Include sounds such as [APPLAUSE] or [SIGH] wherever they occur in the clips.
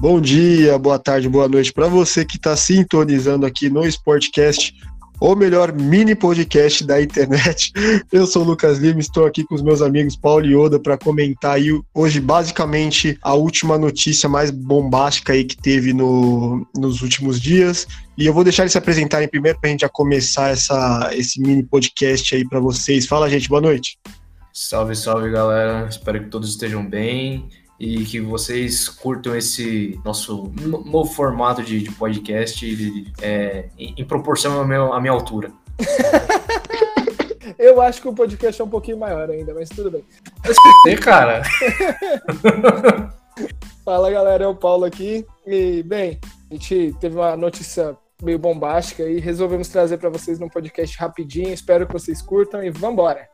Bom dia, boa tarde, boa noite para você que está sintonizando aqui no Sportcast, o melhor mini podcast da internet. [LAUGHS] Eu sou o Lucas Lima, estou aqui com os meus amigos Paulo e Oda para comentar aí hoje basicamente a última notícia mais bombástica aí que teve no, nos últimos dias. E eu vou deixar eles se apresentarem primeiro para a gente já começar essa, esse mini podcast aí para vocês. Fala, gente, boa noite. Salve, salve, galera. Espero que todos estejam bem e que vocês curtam esse nosso novo formato de, de podcast é, em, proporção à minha, à minha altura. [LAUGHS] Eu acho que o podcast é um pouquinho maior ainda, mas tudo bem. É, cara. [LAUGHS] Fala galera, é o Paulo aqui. E, bem, a gente teve uma notícia meio bombástica e resolvemos trazer para vocês num podcast rapidinho. Espero que vocês curtam e vambora!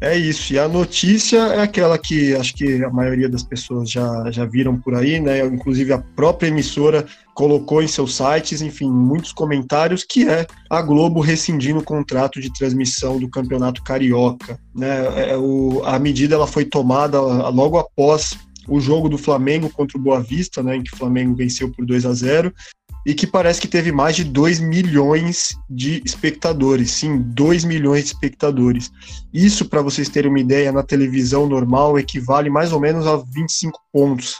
É isso, e a notícia é aquela que acho que a maioria das pessoas já, já viram por aí, né? Inclusive a própria emissora colocou em seus sites, enfim, muitos comentários, que é a Globo rescindindo o contrato de transmissão do Campeonato Carioca. Né? É, o, a medida ela foi tomada logo após o jogo do Flamengo contra o Boa Vista, né, em que o Flamengo venceu por 2 a 0 e que parece que teve mais de 2 milhões de espectadores. Sim, 2 milhões de espectadores. Isso, para vocês terem uma ideia, na televisão normal equivale mais ou menos a 25 pontos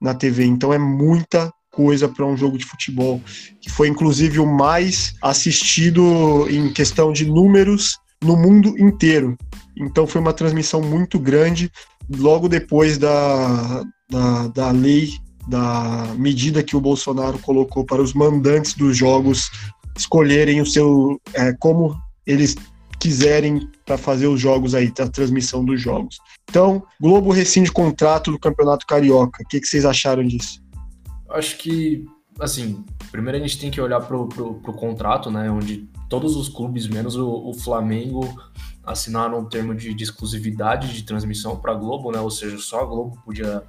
na TV. Então é muita coisa para um jogo de futebol, que foi inclusive o mais assistido em questão de números no mundo inteiro. Então foi uma transmissão muito grande logo depois da, da, da lei da medida que o Bolsonaro colocou para os mandantes dos jogos escolherem o seu é, como eles quiserem para fazer os jogos aí, a transmissão dos jogos. Então, Globo rescinde contrato do Campeonato Carioca. O que, que vocês acharam disso? Acho que, assim, primeiro a gente tem que olhar para o contrato, né, onde todos os clubes, menos o, o Flamengo, assinaram um termo de, de exclusividade de transmissão para a Globo, né, ou seja, só a Globo podia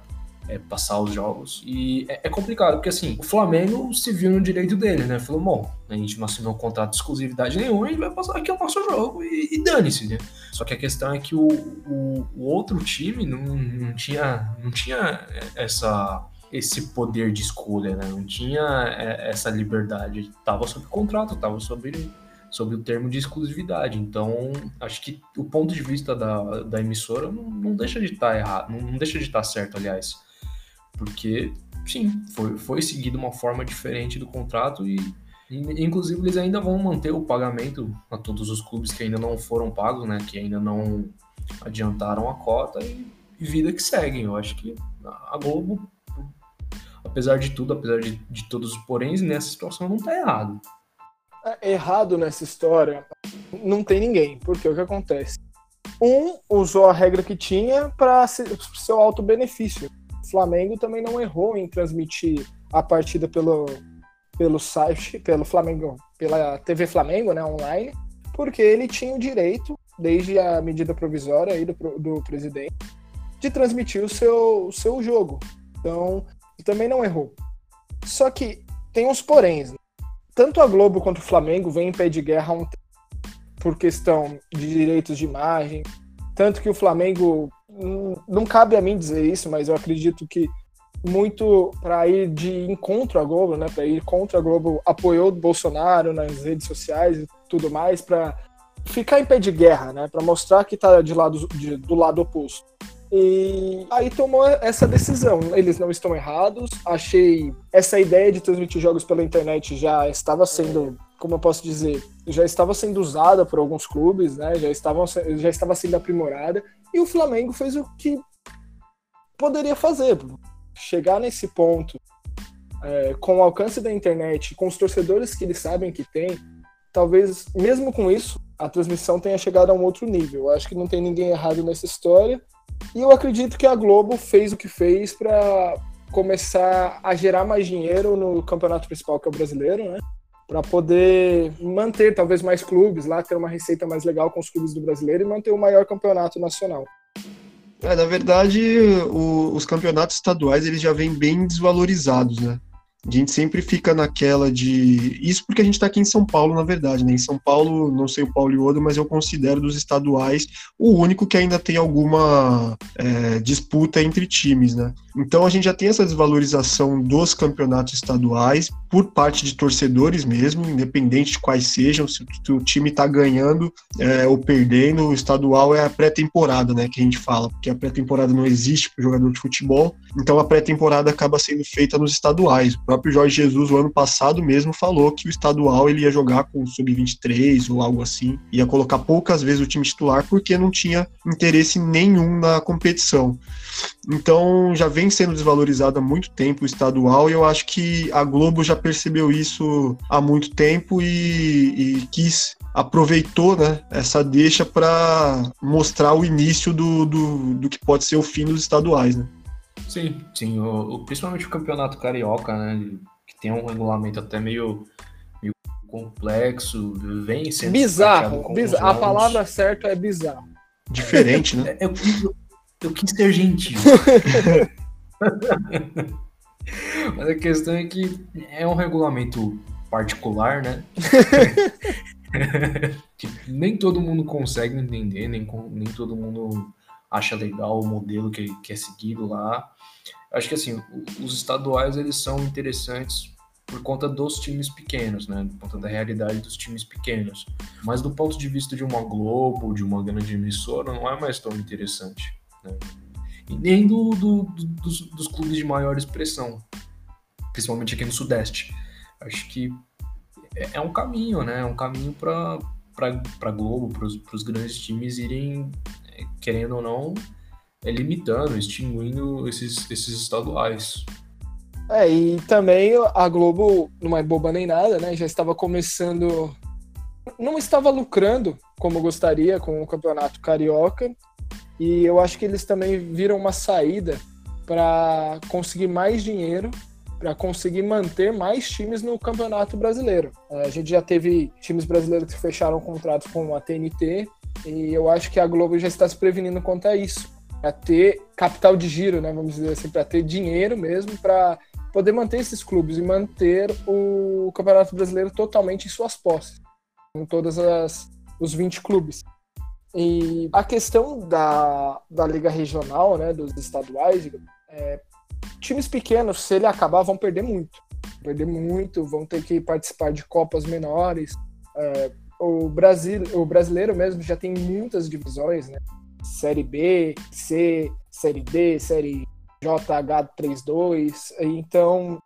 é, passar os jogos. E é, é, complicado, porque assim, o Flamengo se viu no direito dele, né? Falou, bom, a gente não assinou contrato de exclusividade nenhuma, a gente vai passar aqui o nosso jogo e, e dane-se, né? Só que a questão é que o, o, o outro time não, não, tinha, não tinha essa esse poder de escolha, né? Não tinha é, essa liberdade. Tava sob contrato, tava sobre sobre o termo de exclusividade. Então, acho que o ponto de vista da, da emissora não, não deixa de estar tá errado, não, não, deixa de estar tá certo, aliás porque sim, foi, foi seguido uma forma diferente do contrato e, e, inclusive eles ainda vão manter o pagamento a todos os clubes que ainda não foram pagos, né, que ainda não adiantaram a cota e, e vida que seguem. Eu acho que a Globo, apesar de tudo, apesar de, de todos os poréns, nessa situação não está errado. É, errado nessa história não tem ninguém, porque o que acontece? Um usou a regra que tinha para seu alto benefício Flamengo também não errou em transmitir a partida pelo, pelo site, pelo Flamengo, pela TV Flamengo, né, online, porque ele tinha o direito, desde a medida provisória aí do, do presidente, de transmitir o seu, o seu jogo. Então, também não errou. Só que tem uns poréns. Né? Tanto a Globo quanto o Flamengo vêm em pé de guerra um por questão de direitos de imagem. Tanto que o Flamengo não cabe a mim dizer isso, mas eu acredito que muito para ir de encontro à Globo, né, para ir contra a Globo, apoiou o Bolsonaro nas redes sociais e tudo mais para ficar em pé de guerra, né, para mostrar que está de lado de, do lado oposto. E aí tomou essa decisão. Eles não estão errados. Achei essa ideia de transmitir jogos pela internet já estava sendo, como eu posso dizer, já estava sendo usada por alguns clubes, né? Já estavam já estava sendo aprimorada e o Flamengo fez o que poderia fazer, chegar nesse ponto é, com o alcance da internet, com os torcedores que eles sabem que tem, talvez mesmo com isso a transmissão tenha chegado a um outro nível. Eu acho que não tem ninguém errado nessa história e eu acredito que a Globo fez o que fez para começar a gerar mais dinheiro no campeonato principal que é o brasileiro, né? Para poder manter talvez mais clubes lá, ter uma receita mais legal com os clubes do brasileiro e manter o maior campeonato nacional. É, na verdade, o, os campeonatos estaduais eles já vêm bem desvalorizados, né? A gente sempre fica naquela de. Isso porque a gente está aqui em São Paulo, na verdade, né? Em São Paulo, não sei o Paulo e o Odo, mas eu considero dos estaduais o único que ainda tem alguma é, disputa entre times, né? Então a gente já tem essa desvalorização dos campeonatos estaduais por parte de torcedores mesmo, independente de quais sejam, se o time está ganhando é, ou perdendo, o estadual é a pré-temporada, né? Que a gente fala, porque a pré-temporada não existe para jogador de futebol, então a pré-temporada acaba sendo feita nos estaduais. O próprio Jorge Jesus, o ano passado mesmo, falou que o estadual ele ia jogar com o sub-23 ou algo assim, ia colocar poucas vezes o time titular porque não tinha interesse nenhum na competição. Então já vem sendo desvalorizado há muito tempo o estadual e eu acho que a Globo já percebeu isso há muito tempo e, e quis aproveitou né, essa deixa para mostrar o início do, do, do, que pode ser o fim dos estaduais. Né? Sim, sim. O, o, principalmente o campeonato carioca, né? Que tem um regulamento até meio, meio complexo, vem sendo. Bizarro. bizarro. A palavra certa é bizarro. Diferente, né? [LAUGHS] Eu, eu, eu quis ser gentil. [LAUGHS] [LAUGHS] Mas a questão é que é um regulamento particular, né? que nem todo mundo consegue entender, nem, nem todo mundo acha legal o modelo que, que é seguido lá. Acho que assim, os estaduais eles são interessantes por conta dos times pequenos, né? Por conta da realidade dos times pequenos. Mas do ponto de vista de uma Globo, de uma grande emissora, não é mais tão interessante. Né? E nem do, do, do dos, dos clubes de maior expressão, principalmente aqui no Sudeste. Acho que é, é um caminho, né? É um caminho para para Globo, para os grandes times irem, é, querendo ou não, é, limitando, extinguindo esses, esses estaduais. É, e também a Globo, não é boba nem nada, né? Já estava começando. Não estava lucrando como gostaria com o campeonato carioca. E eu acho que eles também viram uma saída para conseguir mais dinheiro para conseguir manter mais times no Campeonato Brasileiro. A gente já teve times brasileiros que fecharam contratos com a TNT e eu acho que a Globo já está se prevenindo contra isso, para ter capital de giro, né, vamos dizer assim, para ter dinheiro mesmo para poder manter esses clubes e manter o Campeonato Brasileiro totalmente em suas posses, com todas as os 20 clubes. E a questão da, da liga regional, né, dos estaduais, é, times pequenos, se ele acabar, vão perder muito. Perder muito, vão ter que participar de copas menores. É, o, Brasil, o brasileiro mesmo já tem muitas divisões, né? Série B, C, Série D, Série JH32. Então,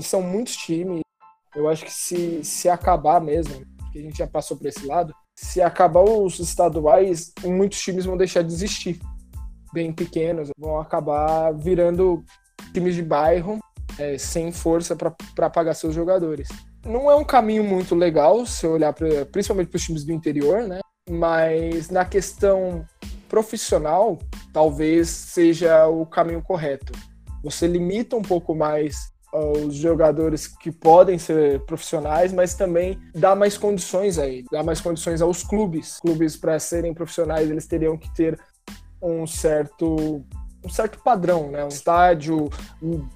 são muitos times. Eu acho que se, se acabar mesmo, que a gente já passou por esse lado, se acabar os estaduais, muitos times vão deixar de existir. Bem pequenos, vão acabar virando times de bairro é, sem força para pagar seus jogadores. Não é um caminho muito legal se olhar pra, principalmente para os times do interior, né? Mas na questão profissional, talvez seja o caminho correto. Você limita um pouco mais os jogadores que podem ser profissionais, mas também dá mais condições a ele, dá mais condições aos clubes. Clubes para serem profissionais, eles teriam que ter um certo um certo padrão, né? Um estádio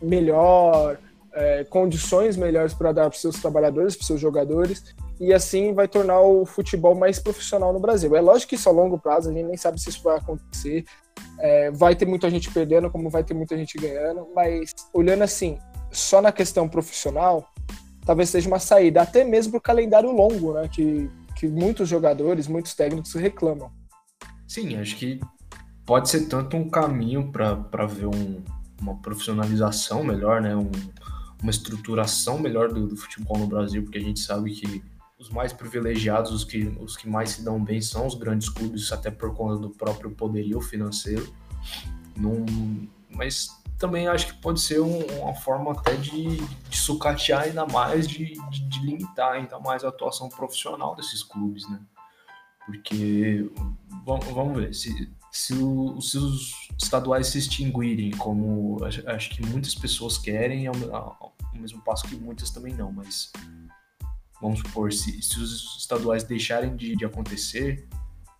melhor, é, condições melhores para dar para seus trabalhadores, para seus jogadores, e assim vai tornar o futebol mais profissional no Brasil. É lógico que isso a longo prazo, a gente nem sabe se isso vai acontecer. É, vai ter muita gente perdendo, como vai ter muita gente ganhando, mas olhando assim, só na questão profissional, talvez seja uma saída, até mesmo para o calendário longo, né? Que, que muitos jogadores, muitos técnicos reclamam. Sim, acho que pode ser tanto um caminho para ver um, uma profissionalização melhor, né? Um, uma estruturação melhor do, do, futebol no Brasil, porque a gente sabe que os mais privilegiados, os que, os que mais se dão bem são os grandes clubes, até por conta do próprio poderio financeiro. Num, mas também acho que pode ser um, uma forma até de, de sucatear ainda mais, de, de, de, limitar ainda mais a atuação profissional desses clubes, né? Porque, vamos, ver, se, se, o, se, os estaduais se extinguirem, como acho, acho que muitas pessoas querem, ao, mesmo passo que muitas também não, mas vamos supor, se, se os estaduais deixarem de, de acontecer,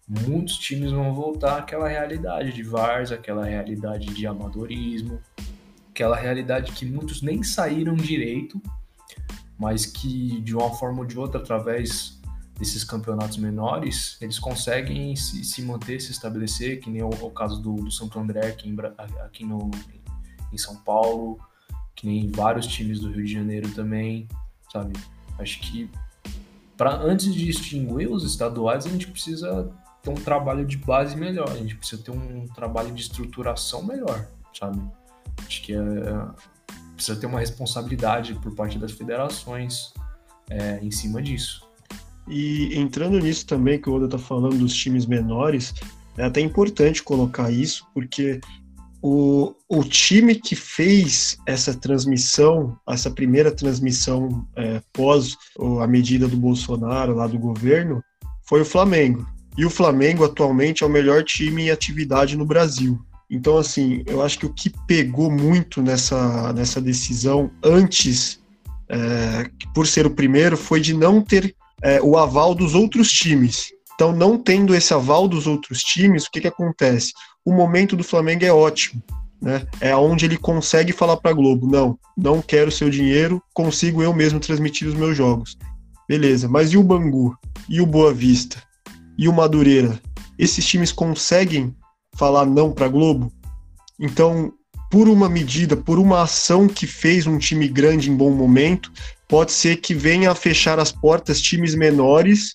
muitos times vão voltar àquela realidade de VARs, aquela realidade de amadorismo, aquela realidade que muitos nem saíram direito, mas que de uma forma ou de outra, através desses campeonatos menores, eles conseguem se, se manter, se estabelecer, que nem o, o caso do, do, Santo André aqui, em, aqui no, em São Paulo, que nem vários times do Rio de Janeiro também, sabe? Acho que para antes de extinguir os estaduais, a gente precisa ter um trabalho de base melhor, a gente precisa ter um trabalho de estruturação melhor, sabe? Acho que é, precisa ter uma responsabilidade por parte das federações é, em cima disso. E entrando nisso também, que o Oda está falando dos times menores, é até importante colocar isso, porque o, o time que fez essa transmissão, essa primeira transmissão é, pós a medida do Bolsonaro lá do governo, foi o Flamengo. E o Flamengo atualmente é o melhor time em atividade no Brasil. Então, assim, eu acho que o que pegou muito nessa, nessa decisão antes, é, por ser o primeiro, foi de não ter é, o aval dos outros times. Então, não tendo esse aval dos outros times, o que, que acontece? O momento do Flamengo é ótimo. Né? É onde ele consegue falar para a Globo: não, não quero seu dinheiro, consigo eu mesmo transmitir os meus jogos. Beleza, mas e o Bangu? E o Boa Vista? E o Madureira? Esses times conseguem falar não para a Globo? Então, por uma medida, por uma ação que fez um time grande em bom momento, pode ser que venha a fechar as portas times menores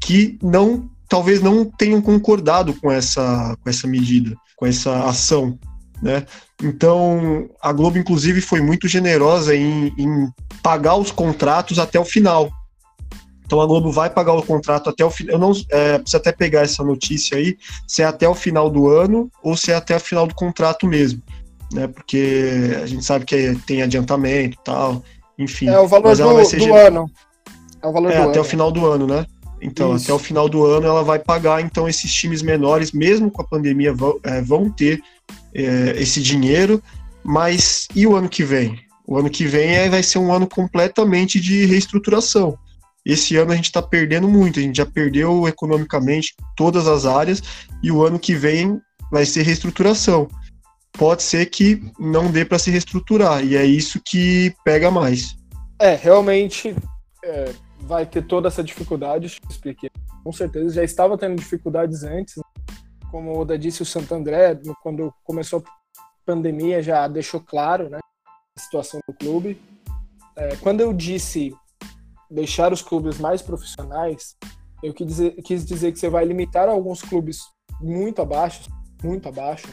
que não talvez não tenham concordado com essa, com essa medida, com essa ação. Né? Então, a Globo, inclusive, foi muito generosa em, em pagar os contratos até o final. Então a Globo vai pagar o contrato até o final. Eu não é, preciso até pegar essa notícia aí, se é até o final do ano ou se é até o final do contrato mesmo. Né? Porque a gente sabe que tem adiantamento e tal. Enfim. É o valor do, do ano. É o valor é, do até ano. o final do ano, né? Então, Isso. até o final do ano ela vai pagar, então esses times menores, mesmo com a pandemia, vão, é, vão ter é, esse dinheiro, mas e o ano que vem? O ano que vem é, vai ser um ano completamente de reestruturação. Esse ano a gente está perdendo muito, a gente já perdeu economicamente todas as áreas, e o ano que vem vai ser reestruturação. Pode ser que não dê para se reestruturar, e é isso que pega mais. É, realmente. É vai ter toda essa dificuldade, expliquei. Com certeza, já estava tendo dificuldades antes. Né? Como o Oda disse, o Santo André, quando começou a pandemia, já deixou claro né, a situação do clube. É, quando eu disse deixar os clubes mais profissionais, eu quis dizer, quis dizer que você vai limitar alguns clubes muito abaixo, muito abaixo,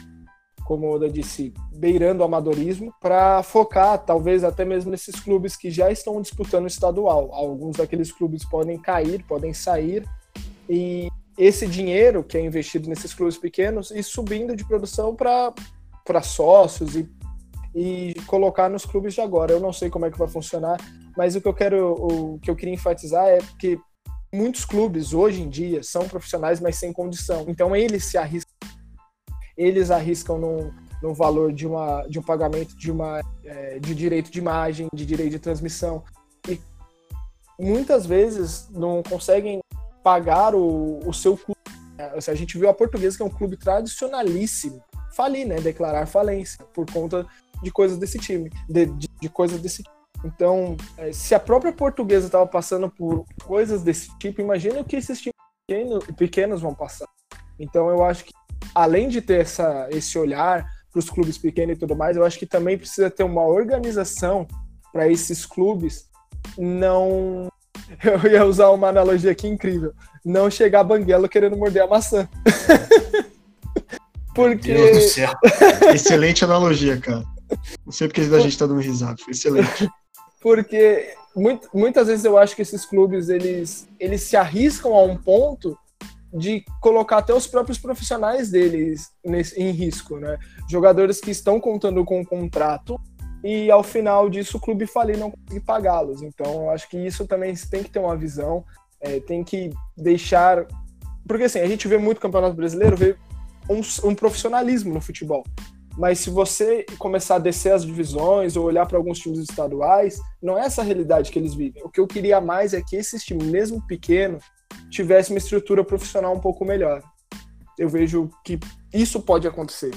como Oda disse, beirando o amadorismo, para focar talvez até mesmo nesses clubes que já estão disputando estadual. Alguns daqueles clubes podem cair, podem sair, e esse dinheiro que é investido nesses clubes pequenos e subindo de produção para sócios e, e colocar nos clubes de agora. Eu não sei como é que vai funcionar, mas o que eu quero, o que eu queria enfatizar é que muitos clubes hoje em dia são profissionais, mas sem condição. Então eles se arriscam eles arriscam no, no valor de, uma, de um pagamento de, uma, é, de direito de imagem, de direito de transmissão. E muitas vezes não conseguem pagar o, o seu clube. A gente viu a Portuguesa, que é um clube tradicionalíssimo, falir, né? Declarar falência por conta de coisas desse time, de, de, de coisas desse tipo. Então, é, se a própria Portuguesa estava passando por coisas desse tipo, imagina o que esses times pequenos, pequenos vão passar. Então, eu acho que além de ter essa, esse olhar para os clubes pequenos e tudo mais, eu acho que também precisa ter uma organização para esses clubes não. [LAUGHS] Eu ia usar uma analogia aqui incrível. Não chegar banguelo querendo morder a maçã. [LAUGHS] Porque. Meu Deus do céu. Excelente analogia, cara. Não sei porque a gente está dando risada. Excelente. Porque muitas vezes eu acho que esses clubes eles, eles se arriscam a um ponto de colocar até os próprios profissionais deles nesse, em risco, né? Jogadores que estão contando com um contrato e ao final disso o clube falir não conseguir pagá-los. Então eu acho que isso também tem que ter uma visão, é, tem que deixar. Porque assim, a gente vê muito campeonato brasileiro, vê um, um profissionalismo no futebol. Mas se você começar a descer as divisões ou olhar para alguns times estaduais, não é essa a realidade que eles vivem. O que eu queria mais é que esses times, mesmo pequenos, tivesse uma estrutura profissional um pouco melhor. Eu vejo que isso pode acontecer.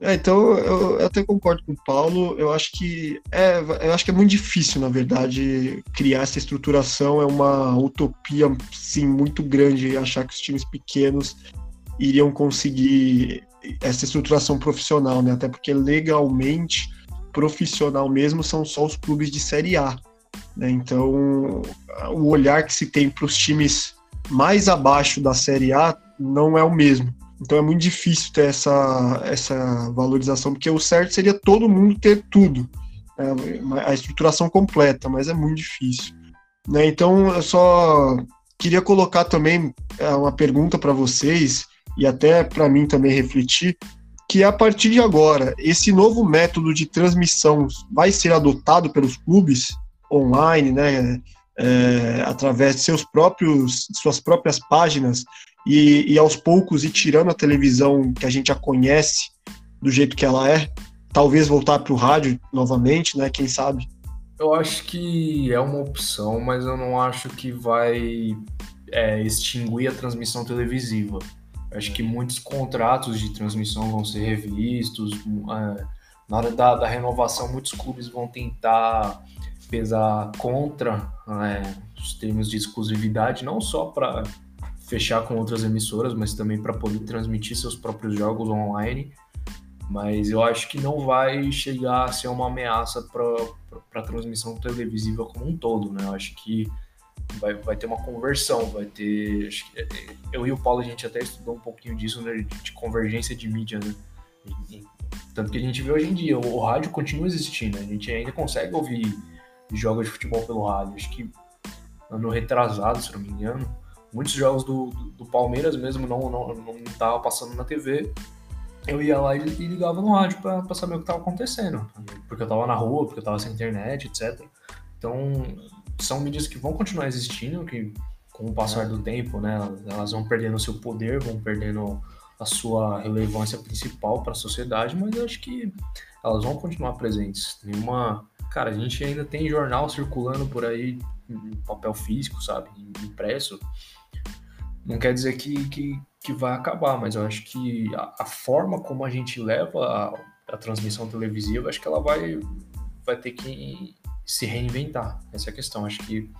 É, então eu, eu, até concordo com o Paulo. Eu acho que é, eu acho que é muito difícil, na verdade, criar essa estruturação. É uma utopia, sim, muito grande achar que os times pequenos iriam conseguir essa estruturação profissional, né? Até porque legalmente, profissional mesmo, são só os clubes de Série A. Né? Então, o olhar que se tem para os times mais abaixo da Série A não é o mesmo. Então é muito difícil ter essa, essa valorização, porque o certo seria todo mundo ter tudo, né? a estruturação completa, mas é muito difícil. Né? Então eu só queria colocar também é, uma pergunta para vocês, e até para mim também refletir, que a partir de agora, esse novo método de transmissão vai ser adotado pelos clubes online, né? É, através de seus próprios, suas próprias páginas e, e aos poucos ir tirando a televisão que a gente já conhece do jeito que ela é, talvez voltar para o rádio novamente, né? Quem sabe? Eu acho que é uma opção, mas eu não acho que vai é, extinguir a transmissão televisiva. Acho que muitos contratos de transmissão vão ser revistos. É, na hora da, da, renovação, muitos clubes vão tentar pesar contra é, os termos de exclusividade, não só para fechar com outras emissoras, mas também para poder transmitir seus próprios jogos online. Mas eu acho que não vai chegar a ser uma ameaça para a transmissão televisiva como um todo, né? Eu acho que vai, vai ter uma conversão, vai ter. É, eu e o Paulo, a gente até estudou um pouquinho disso, né, de convergência de mídia, né? tanto que a gente vê hoje em dia, o, o rádio continua existindo, a gente ainda consegue ouvir jogos de futebol pelo rádio. Acho que ano retrasado, se não me engano, muitos jogos do, do, do Palmeiras mesmo não, não, não passando na TV. Eu ia lá e, e ligava no rádio para saber o que estava acontecendo. Porque eu estava na rua, porque eu estava sem internet, etc. Então, são mídias que vão continuar existindo, que com o passar do tempo, né, elas vão perdendo seu poder, vão perdendo a sua relevância principal para a sociedade, mas eu acho que elas vão continuar presentes. Nenhuma, cara, a gente ainda tem jornal circulando por aí em papel físico, sabe, impresso. Não quer dizer que, que, que vai acabar, mas eu acho que a, a forma como a gente leva a, a, transmissão televisiva, acho que ela vai, vai ter que se reinventar. Essa é a questão. Acho que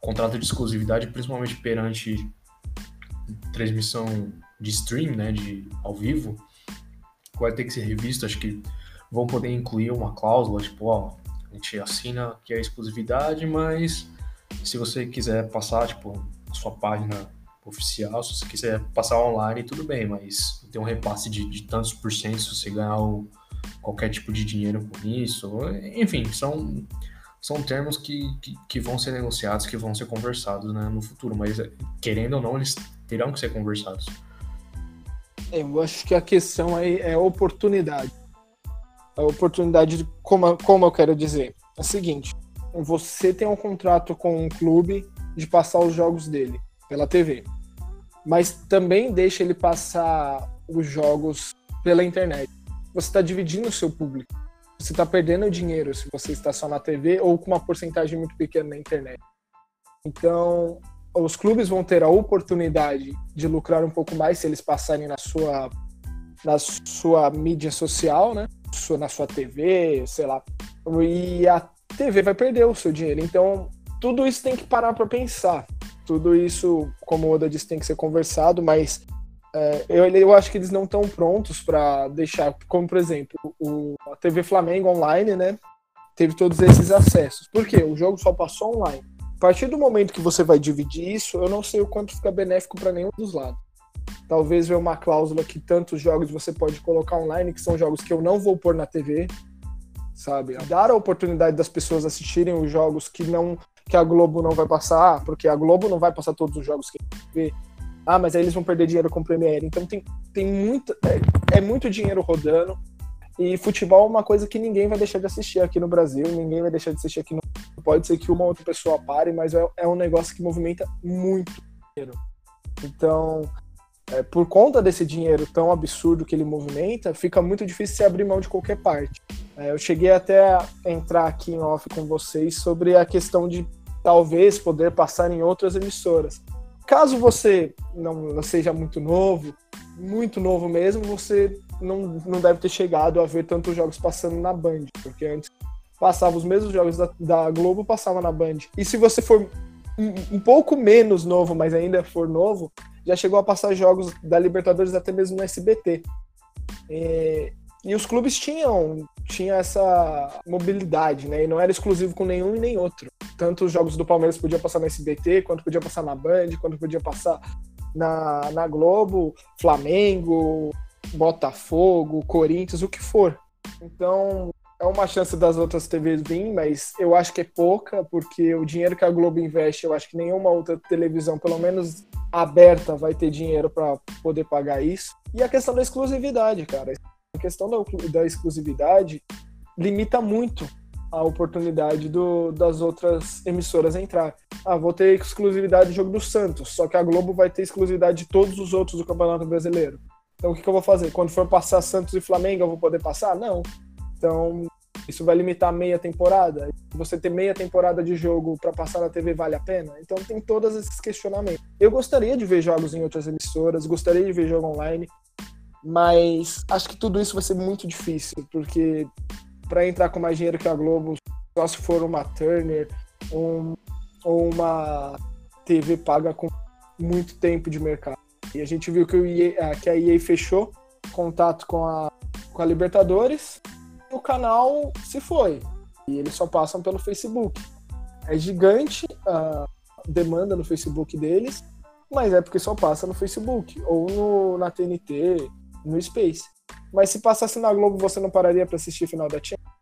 contrato de exclusividade, principalmente perante transmissão de stream, né, de ao vivo, vai ter que ser revisto. Acho que vão poder incluir uma cláusula, tipo, ó, a gente assina que é exclusividade, mas se você quiser passar, tipo, a sua página oficial, se você quiser passar online, tudo bem, mas tem um repasse de, de tantos por cento se você ganhar o, qualquer tipo de dinheiro com isso. Enfim, são, são termos que, que, que, vão ser negociados, que vão ser conversados né, no futuro, mas querendo ou não, eles terão que ser conversados. É, eu acho que a questão aí é a oportunidade. A oportunidade, de, como, como eu quero dizer, é o seguinte: você tem um contrato com um clube de passar os jogos dele pela TV mas também deixa ele passar os jogos pela internet. Você está dividindo o seu público. Você está perdendo dinheiro se você está só na TV ou com uma porcentagem muito pequena na internet. Então, os clubes vão ter a oportunidade de lucrar um pouco mais se eles passarem na sua na sua mídia social, né? Na sua TV, sei lá. E a TV vai perder o seu dinheiro. Então, tudo isso tem que parar para pensar tudo isso, como o Oda disse, tem que ser conversado, mas é, eu, eu acho que eles não estão prontos para deixar, como por exemplo, o, a TV Flamengo online, né? Teve todos esses acessos. Por quê? O jogo só passou online. A partir do momento que você vai dividir isso, eu não sei o quanto fica benéfico para nenhum dos lados. Talvez ver uma cláusula que tantos jogos você pode colocar online, que são jogos que eu não vou pôr na TV, sabe? Dar a oportunidade das pessoas assistirem os jogos que não que a Globo não vai passar, porque a Globo não vai passar todos os jogos que a gente vê. Ah, mas aí eles vão perder dinheiro com o Premiere. Então tem, tem muito, é, é muito dinheiro rodando. E futebol é uma coisa que ninguém vai deixar de assistir aqui no Brasil, ninguém vai deixar de assistir aqui no. Pode ser que uma outra pessoa pare, mas é, é um negócio que movimenta muito dinheiro. Então, é, por conta desse dinheiro tão absurdo que ele movimenta, fica muito difícil se abrir mão de qualquer parte. É, eu cheguei até a entrar aqui em off com vocês sobre a questão de talvez poder passar em outras emissoras. Caso você não seja muito novo, muito novo mesmo, você não, não deve ter chegado a ver tantos jogos passando na Band, porque antes passava os mesmos jogos da, da Globo, passava na Band. E se você for um, um, pouco menos novo, mas ainda for novo, já chegou a passar jogos da Libertadores até mesmo no SBT. É, e os clubes tinham, tinham essa mobilidade, né? E não era exclusivo com nenhum e nem outro. Tanto os jogos do Palmeiras podiam passar no SBT, quanto podia passar na Band, quanto podia passar na, na Globo, Flamengo, Botafogo, Corinthians, o que for. Então, é uma chance das outras TVs vir, mas eu acho que é pouca, porque o dinheiro que a Globo investe, eu acho que nenhuma outra televisão, pelo menos aberta, vai ter dinheiro para poder pagar isso. E a questão da exclusividade, cara. A questão da, da exclusividade limita muito a oportunidade do, das outras emissoras entrar. Ah, vou ter exclusividade do jogo do Santos, só que a Globo vai ter exclusividade de todos os outros do Campeonato Brasileiro. Então o que, que eu vou fazer? Quando for passar Santos e Flamengo, eu vou poder passar? Não. Então isso vai limitar meia temporada. Você ter meia temporada de jogo para passar na TV vale a pena? Então tem todos esses questionamentos. Eu gostaria de ver jogos em outras emissoras, gostaria de ver jogo online, mas acho que tudo isso vai ser muito difícil, porque para entrar com mais dinheiro que a Globo, só se for uma Turner um, ou uma TV paga com muito tempo de mercado. E a gente viu que, EA, que a EA fechou contato com a, com a Libertadores, o canal se foi. E eles só passam pelo Facebook. É gigante a demanda no Facebook deles, mas é porque só passa no Facebook ou no, na TNT, no Space. Mas se passasse na Globo, você não pararia para assistir o final da Champions?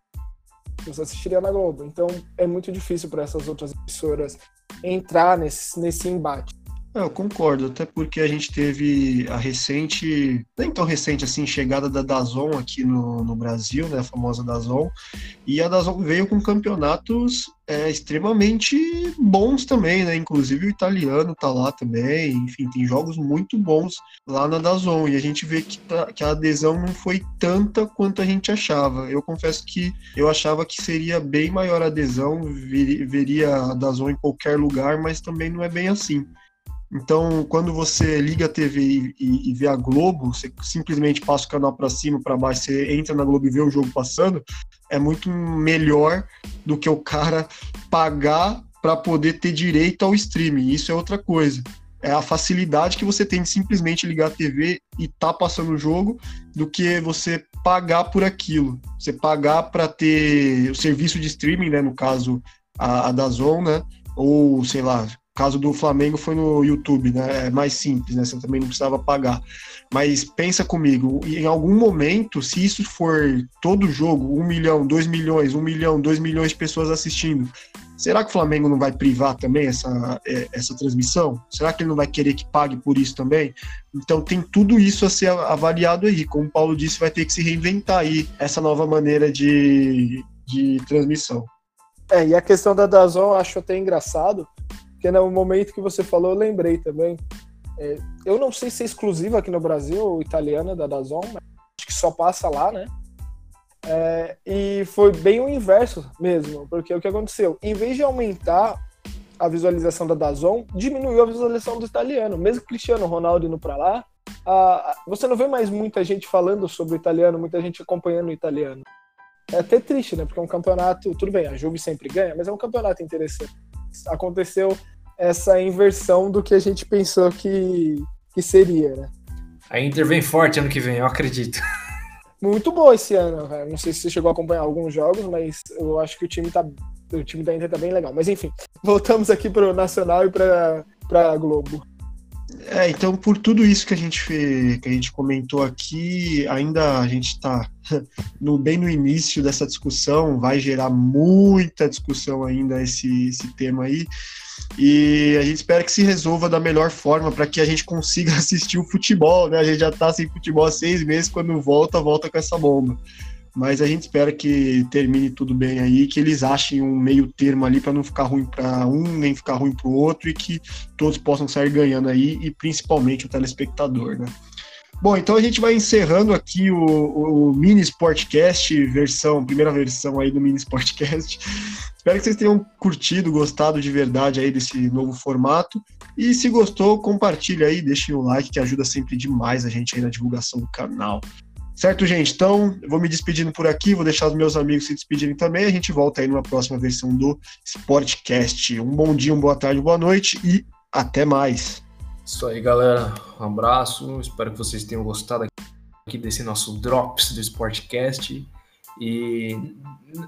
Você assistiria na Globo. Então é muito difícil para essas outras emissoras entrar nesse, nesse embate. É, eu concordo, até porque a gente teve a recente, nem tão recente assim, chegada da Dazon aqui no, no Brasil, né, a famosa Dazon, e a Dazon veio com campeonatos é, extremamente bons também, né, inclusive o italiano tá lá também, enfim, tem jogos muito bons lá na Dazon, e a gente vê que, tá, que a adesão não foi tanta quanto a gente achava. Eu confesso que eu achava que seria bem maior a adesão, ver, veria a Dazon em qualquer lugar, mas também não é bem assim. Então, quando você liga a TV e, e, e, vê a Globo, você simplesmente passa o canal para cima, para baixo, você entra na Globo e vê o jogo passando, é muito melhor do que o cara pagar para poder ter direito ao streaming. Isso é outra coisa. É a facilidade que você tem de simplesmente ligar a TV e tá passando o jogo, do que você pagar por aquilo. Você pagar para ter o serviço de streaming, né, no caso a, a Dazon, né, ou sei lá, caso do Flamengo foi no YouTube, né? É mais simples, né? Você também não precisava pagar. Mas pensa comigo, em algum momento, se isso for todo jogo, um milhão, dois milhões, um milhão, dois milhões de pessoas assistindo, será que o Flamengo não vai privar também essa, é, essa transmissão? Será que ele não vai querer que pague por isso também? Então tem tudo isso a ser avaliado aí. Como o Paulo disse, vai ter que se reinventar aí essa nova maneira de, de transmissão. É, e a questão da Dazon eu acho até engraçado, porque no momento que você falou, eu lembrei também. É, eu não sei se é exclusiva aqui no Brasil, italiana da Dazon, mas acho que só passa lá, né? É, e foi bem o inverso mesmo, porque o que aconteceu? Em vez de aumentar a visualização da Dazon, diminuiu a visualização do italiano. Mesmo Cristiano Ronaldo indo para lá, a, você não vê mais muita gente falando sobre o italiano, muita gente acompanhando o italiano. É até triste, né? Porque é um campeonato, tudo bem, a Juve sempre ganha, mas é um campeonato interessante aconteceu essa inversão do que a gente pensou que, que seria, né? A Inter vem forte ano que vem, eu acredito. [LAUGHS] Muito bom esse ano, velho. Não sei se você chegou a acompanhar alguns jogos, mas eu acho que o time tá. O time da Inter tá bem legal. Mas enfim, voltamos aqui pro Nacional e pra, pra Globo. É, então por tudo isso que a gente fez, que a gente comentou aqui, ainda a gente está [LAUGHS] no, bem no início dessa discussão, vai gerar muita discussão ainda esse, esse tema aí. E a gente espera que se resolva da melhor forma para que a gente consiga [LAUGHS] assistir o futebol, né? A gente já está sem futebol há seis meses, quando volta, volta com essa bomba mas a gente espera que termine tudo bem aí, que eles achem um meio termo ali para não ficar ruim para um, nem ficar ruim para o outro e que todos possam sair ganhando aí e principalmente o telespectador, né? Bom, então a gente vai encerrando aqui o, o Mini Sportcast, versão, primeira versão aí do Mini Sportcast. Espero que vocês tenham curtido, gostado de verdade aí desse novo formato. E se gostou, compartilha aí, deixe o like que ajuda sempre demais a gente aí na divulgação do canal. Certo, gente? Então, eu vou me despedindo por aqui, vou deixar os meus amigos se despedirem também. A gente volta aí numa próxima versão do Sportcast. Um bom dia, uma boa tarde, boa noite e até mais. Isso aí, galera. Um abraço. Espero que vocês tenham gostado aqui desse nosso Drops do Sportcast. E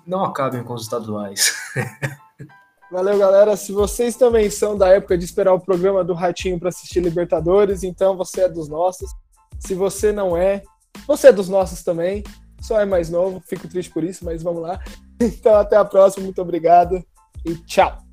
não acabem com os estaduais. [LAUGHS] Valeu, galera. Se vocês também são da época de esperar o programa do Ratinho para assistir Libertadores, então você é dos nossos. Se você não é, você é dos nossos também. Só é mais novo, fico triste por isso, mas vamos lá. [LAUGHS] Então, até a próxima. Muito obrigado e tchau.